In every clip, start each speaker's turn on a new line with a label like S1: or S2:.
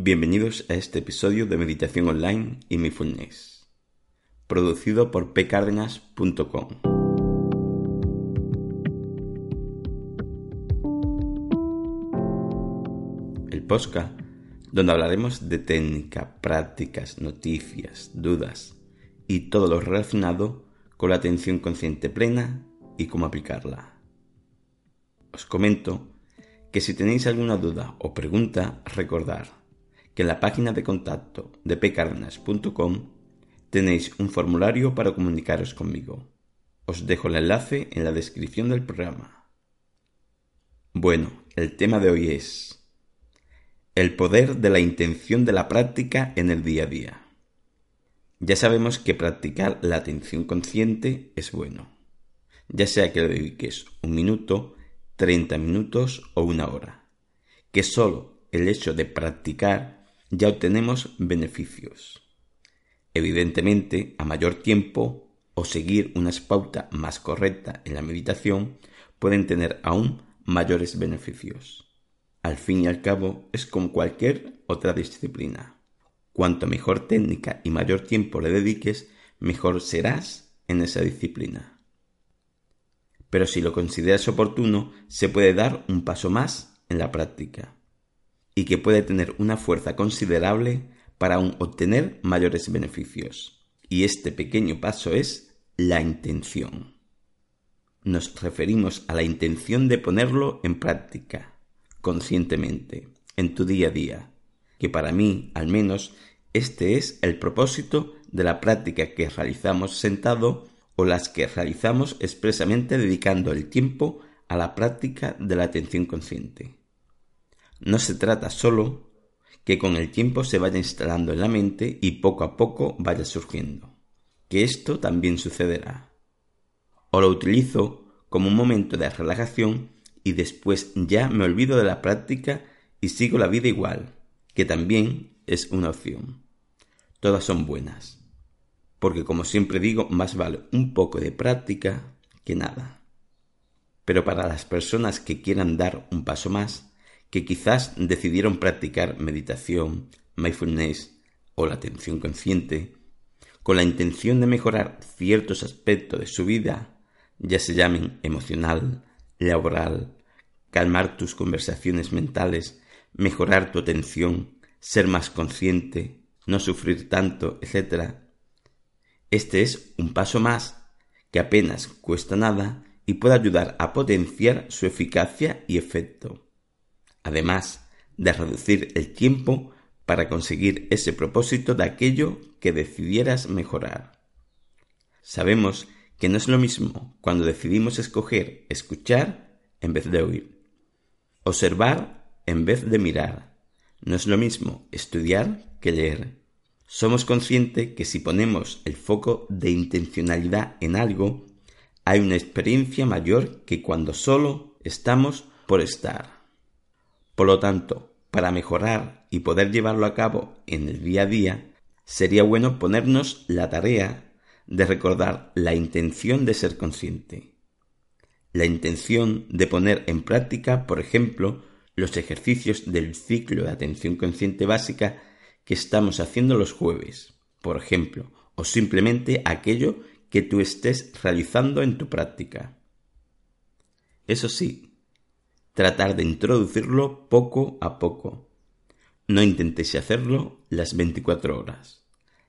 S1: Bienvenidos a este episodio de Meditación Online y Mindfulness, producido por pcardenas.com. El Posca, donde hablaremos de técnica, prácticas, noticias, dudas y todo lo relacionado con la atención consciente plena y cómo aplicarla. Os comento que si tenéis alguna duda o pregunta, recordar que en la página de contacto de pcardenas.com tenéis un formulario para comunicaros conmigo. Os dejo el enlace en la descripción del programa. Bueno, el tema de hoy es el poder de la intención de la práctica en el día a día. Ya sabemos que practicar la atención consciente es bueno, ya sea que le dediques un minuto, 30 minutos o una hora, que solo el hecho de practicar ya obtenemos beneficios. Evidentemente, a mayor tiempo o seguir una pauta más correcta en la meditación pueden tener aún mayores beneficios. Al fin y al cabo, es como cualquier otra disciplina. Cuanto mejor técnica y mayor tiempo le dediques, mejor serás en esa disciplina. Pero si lo consideras oportuno, se puede dar un paso más en la práctica y que puede tener una fuerza considerable para obtener mayores beneficios. Y este pequeño paso es la intención. Nos referimos a la intención de ponerlo en práctica, conscientemente, en tu día a día, que para mí, al menos, este es el propósito de la práctica que realizamos sentado o las que realizamos expresamente dedicando el tiempo a la práctica de la atención consciente. No se trata solo que con el tiempo se vaya instalando en la mente y poco a poco vaya surgiendo, que esto también sucederá. O lo utilizo como un momento de relajación y después ya me olvido de la práctica y sigo la vida igual, que también es una opción. Todas son buenas, porque como siempre digo, más vale un poco de práctica que nada. Pero para las personas que quieran dar un paso más, que quizás decidieron practicar meditación, mindfulness o la atención consciente, con la intención de mejorar ciertos aspectos de su vida, ya se llamen emocional, laboral, calmar tus conversaciones mentales, mejorar tu atención, ser más consciente, no sufrir tanto, etc. Este es un paso más que apenas cuesta nada y puede ayudar a potenciar su eficacia y efecto además de reducir el tiempo para conseguir ese propósito de aquello que decidieras mejorar. Sabemos que no es lo mismo cuando decidimos escoger escuchar en vez de oír, observar en vez de mirar. No es lo mismo estudiar que leer. Somos conscientes que si ponemos el foco de intencionalidad en algo, hay una experiencia mayor que cuando solo estamos por estar. Por lo tanto, para mejorar y poder llevarlo a cabo en el día a día, sería bueno ponernos la tarea de recordar la intención de ser consciente. La intención de poner en práctica, por ejemplo, los ejercicios del ciclo de atención consciente básica que estamos haciendo los jueves, por ejemplo, o simplemente aquello que tú estés realizando en tu práctica. Eso sí, tratar de introducirlo poco a poco. No intentéis hacerlo las 24 horas.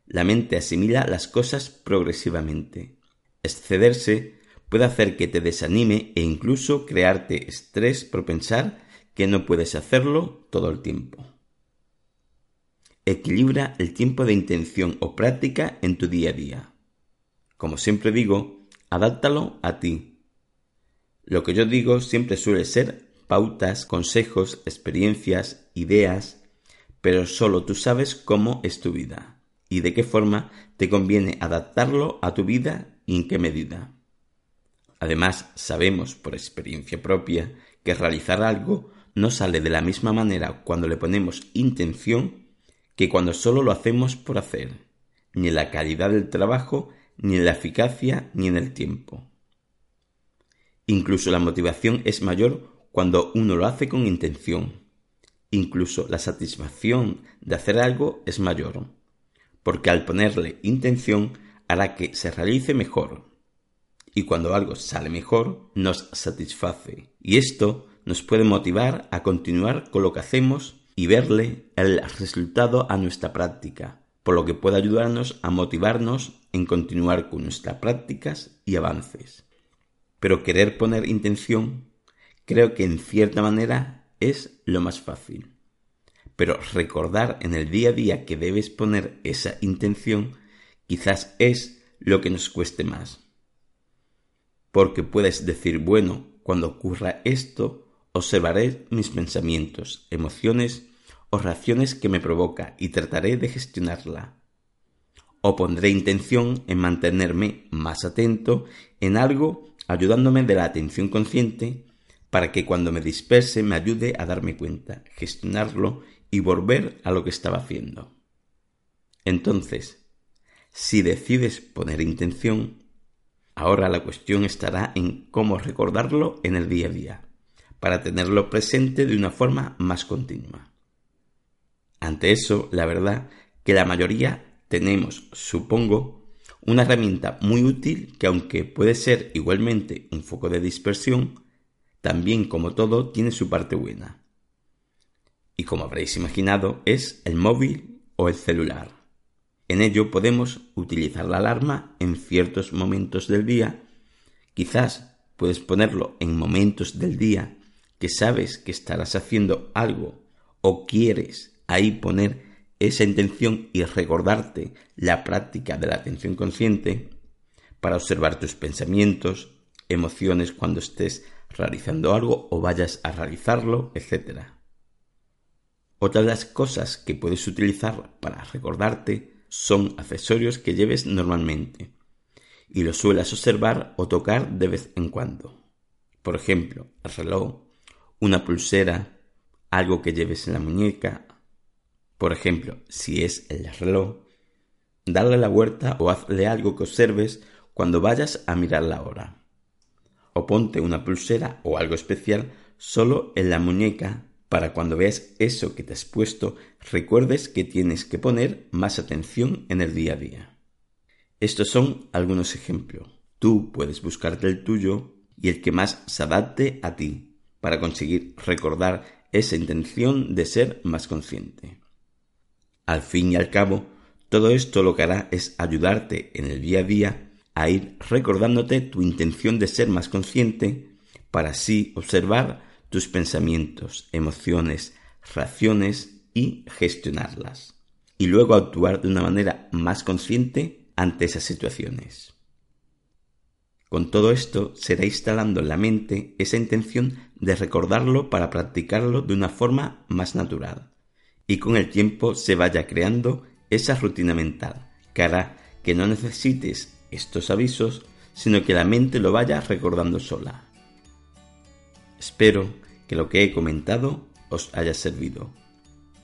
S1: La mente asimila las cosas progresivamente. Excederse puede hacer que te desanime e incluso crearte estrés por pensar que no puedes hacerlo todo el tiempo. Equilibra el tiempo de intención o práctica en tu día a día. Como siempre digo, adáptalo a ti. Lo que yo digo siempre suele ser pautas, consejos, experiencias, ideas, pero solo tú sabes cómo es tu vida y de qué forma te conviene adaptarlo a tu vida y en qué medida. Además, sabemos por experiencia propia que realizar algo no sale de la misma manera cuando le ponemos intención que cuando solo lo hacemos por hacer, ni en la calidad del trabajo, ni en la eficacia, ni en el tiempo. Incluso la motivación es mayor cuando uno lo hace con intención. incluso la satisfacción de hacer algo es mayor, porque al ponerle intención hará que se realice mejor. Y cuando algo sale mejor, nos satisface. Y esto nos puede motivar a continuar con lo que hacemos y verle el resultado a nuestra práctica, por lo que puede ayudarnos a motivarnos en continuar con nuestras prácticas y avances. Pero querer poner intención creo que en cierta manera es lo más fácil. Pero recordar en el día a día que debes poner esa intención quizás es lo que nos cueste más. Porque puedes decir, bueno, cuando ocurra esto, observaré mis pensamientos, emociones o reacciones que me provoca y trataré de gestionarla. O pondré intención en mantenerme más atento en algo ayudándome de la atención consciente para que cuando me disperse me ayude a darme cuenta, gestionarlo y volver a lo que estaba haciendo. Entonces, si decides poner intención, ahora la cuestión estará en cómo recordarlo en el día a día, para tenerlo presente de una forma más continua. Ante eso, la verdad que la mayoría tenemos, supongo, una herramienta muy útil que aunque puede ser igualmente un foco de dispersión, también como todo tiene su parte buena. Y como habréis imaginado, es el móvil o el celular. En ello podemos utilizar la alarma en ciertos momentos del día. Quizás puedes ponerlo en momentos del día que sabes que estarás haciendo algo o quieres ahí poner esa intención y recordarte la práctica de la atención consciente para observar tus pensamientos, emociones cuando estés realizando algo o vayas a realizarlo, etc. Otra de las cosas que puedes utilizar para recordarte son accesorios que lleves normalmente y los suelas observar o tocar de vez en cuando. Por ejemplo, el reloj, una pulsera, algo que lleves en la muñeca. Por ejemplo, si es el reloj, darle la vuelta o hazle algo que observes cuando vayas a mirar la hora. O ponte una pulsera o algo especial solo en la muñeca para cuando veas eso que te has puesto, recuerdes que tienes que poner más atención en el día a día. Estos son algunos ejemplos. Tú puedes buscarte el tuyo y el que más se adapte a ti para conseguir recordar esa intención de ser más consciente. Al fin y al cabo, todo esto lo que hará es ayudarte en el día a día a ir recordándote tu intención de ser más consciente para así observar tus pensamientos, emociones, reacciones y gestionarlas. Y luego actuar de una manera más consciente ante esas situaciones. Con todo esto será instalando en la mente esa intención de recordarlo para practicarlo de una forma más natural. Y con el tiempo se vaya creando esa rutina mental que hará que no necesites estos avisos, sino que la mente lo vaya recordando sola. Espero que lo que he comentado os haya servido.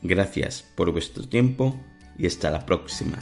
S1: Gracias por vuestro tiempo y hasta la próxima.